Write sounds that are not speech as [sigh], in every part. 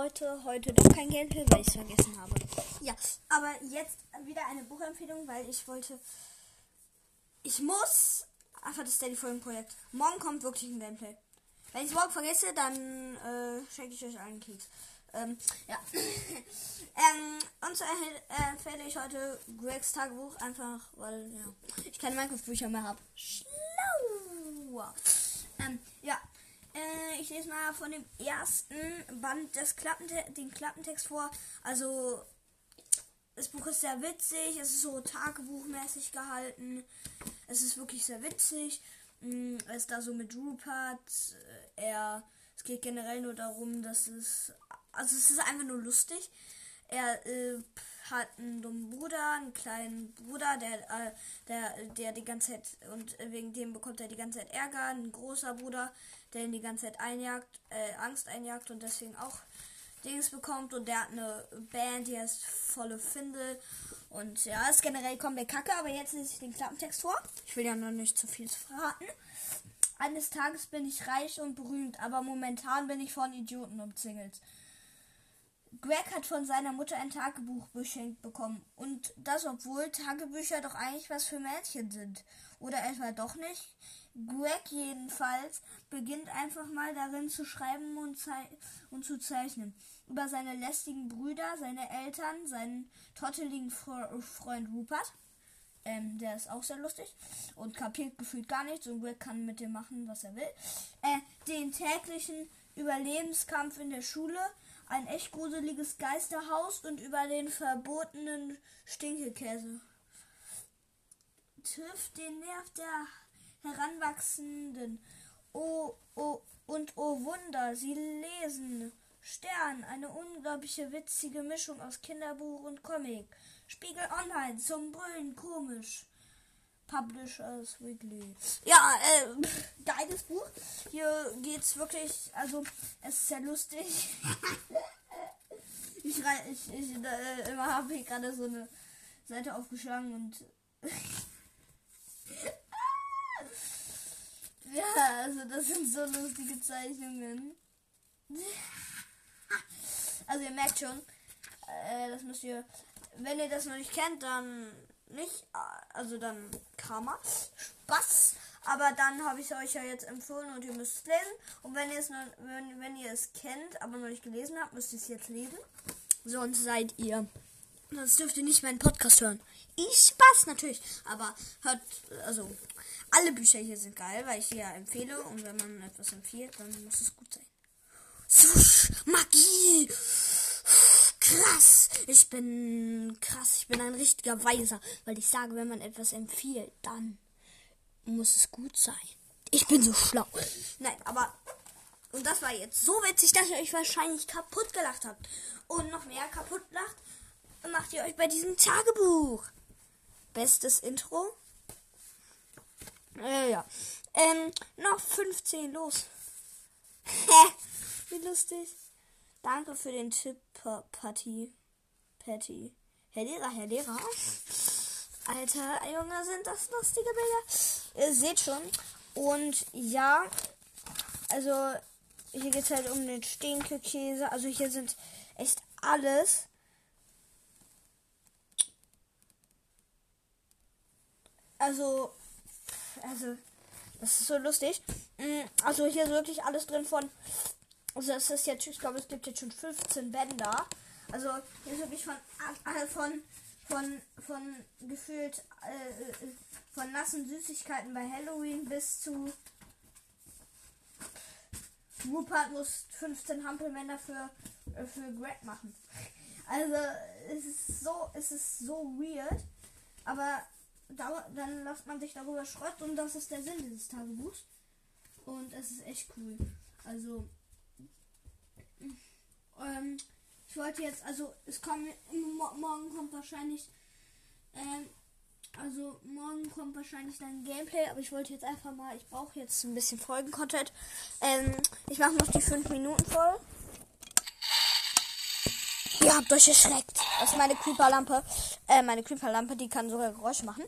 Leute, heute doch kein Gameplay, weil ich es vergessen habe. Ja, aber jetzt wieder eine Buchempfehlung, weil ich wollte. Ich muss. Einfach das Steady Folgenprojekt. Morgen kommt wirklich ein Gameplay. Wenn ich morgen vergesse, dann äh, schenke ich euch einen Keks. Ähm, ja. [laughs] ähm, und so empfehle ich heute Gregs Tagebuch einfach, weil ja, ich keine Minecraft-Bücher mehr habe. Schlau! Ähm, ja. Äh, ich lese mal von dem ersten Band des Klappente den Klappentext vor. Also, das Buch ist sehr witzig. Es ist so tagebuchmäßig gehalten. Es ist wirklich sehr witzig. Mm, er ist da so mit Rupert. Er, es geht generell nur darum, dass es also es ist einfach nur lustig. Er äh, hat einen dummen Bruder, einen kleinen Bruder, der, äh, der, der die ganze Zeit und wegen dem bekommt er die ganze Zeit Ärger. Ein großer Bruder, der ihn die ganze Zeit einjagt, äh, Angst einjagt und deswegen auch Dings bekommt. Und der hat eine Band, die heißt Volle Findel. Und ja, ist generell komplett kacke, aber jetzt lese ich den Klappentext vor. Ich will ja noch nicht zu viel verraten. Eines Tages bin ich reich und berühmt, aber momentan bin ich von Idioten umzingelt. Greg hat von seiner Mutter ein Tagebuch geschenkt bekommen. Und das, obwohl Tagebücher doch eigentlich was für Mädchen sind. Oder etwa doch nicht? Greg jedenfalls beginnt einfach mal darin zu schreiben und, und zu zeichnen. Über seine lästigen Brüder, seine Eltern, seinen totteligen Freund Rupert. Ähm, der ist auch sehr lustig und kapiert gefühlt gar nichts und Greg kann mit dem machen, was er will. Äh, den täglichen Überlebenskampf in der Schule, ein echt gruseliges Geisterhaus und über den verbotenen Stinkekäse. Trifft den Nerv der Heranwachsenden. Oh, oh, und oh Wunder, sie lesen. Stern, eine unglaubliche witzige Mischung aus Kinderbuch und Comic. Spiegel Online, zum Brüllen komisch. Publishers Weekly. Ja, äh, geiles Buch. Hier geht's wirklich, also es ist sehr lustig. [laughs] ich ich, ich äh, habe gerade so eine Seite aufgeschlagen und [laughs] ja, also das sind so lustige Zeichnungen. also ihr merkt schon, äh, das müsst ihr, wenn ihr das noch nicht kennt, dann nicht, also dann Karma. Spaß. Aber dann habe ich es euch ja jetzt empfohlen und ihr müsst es lesen. Und wenn ihr es wenn, wenn ihr es kennt, aber noch nicht gelesen habt, müsst ihr es jetzt lesen. Sonst seid ihr. Sonst dürft ihr nicht meinen Podcast hören. Ich Spaß natürlich. Aber hört, also alle Bücher hier sind geil, weil ich sie ja empfehle. Und wenn man etwas empfiehlt, dann muss es gut sein. Sush, Magie krass. Ich bin krass. Ich bin ein richtiger Weiser. Weil ich sage, wenn man etwas empfiehlt, dann muss es gut sein. Ich bin so schlau. Nein, aber. Und das war jetzt so witzig, dass ihr euch wahrscheinlich kaputt gelacht habt. Und noch mehr kaputt lacht, macht ihr euch bei diesem Tagebuch. Bestes Intro. Äh, ja. Ähm, noch 15, los. [laughs] Wie lustig. Danke für den Tipp, Patty. Patty. Herr Lehrer, Herr Lehrer. Alter, Junge, sind das lustige Bilder. Ihr seht schon. Und ja, also hier geht es halt um den Stinkekäse. Also hier sind echt alles. Also, also, das ist so lustig. Mm, also hier ist wirklich alles drin von also es ist jetzt, ich glaube, es gibt jetzt schon 15 Bänder. Also hier ist wirklich von, äh, von, von, von gefühlt äh, äh, von nassen Süßigkeiten bei Halloween bis zu Rupert muss 15 Hampelmänner für, äh, für Greg machen. Also es ist so, es ist so weird. Aber da, dann lässt man sich darüber Schrott und das ist der Sinn dieses Tagebuchs. Und es ist echt cool. Also ähm, ich wollte jetzt, also es kommt, morgen kommt wahrscheinlich, ähm, also morgen kommt wahrscheinlich dann Gameplay, aber ich wollte jetzt einfach mal, ich brauche jetzt ein bisschen Folgen-Content. Ähm, ich mache noch die 5 Minuten voll. Ihr habt euch erschreckt. Das ist meine Creeper-Lampe. Äh, meine Creeper-Lampe, die kann sogar Geräusche machen.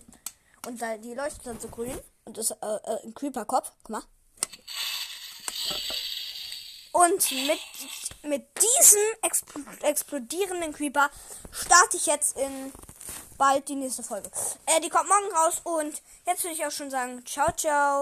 Und da, die leuchtet dann so grün. Und ist äh, äh, ein Creeper-Kopf. Guck mal. Und mit, mit diesem expl explodierenden Creeper starte ich jetzt in bald die nächste Folge. Äh, die kommt morgen raus und jetzt würde ich auch schon sagen, ciao, ciao.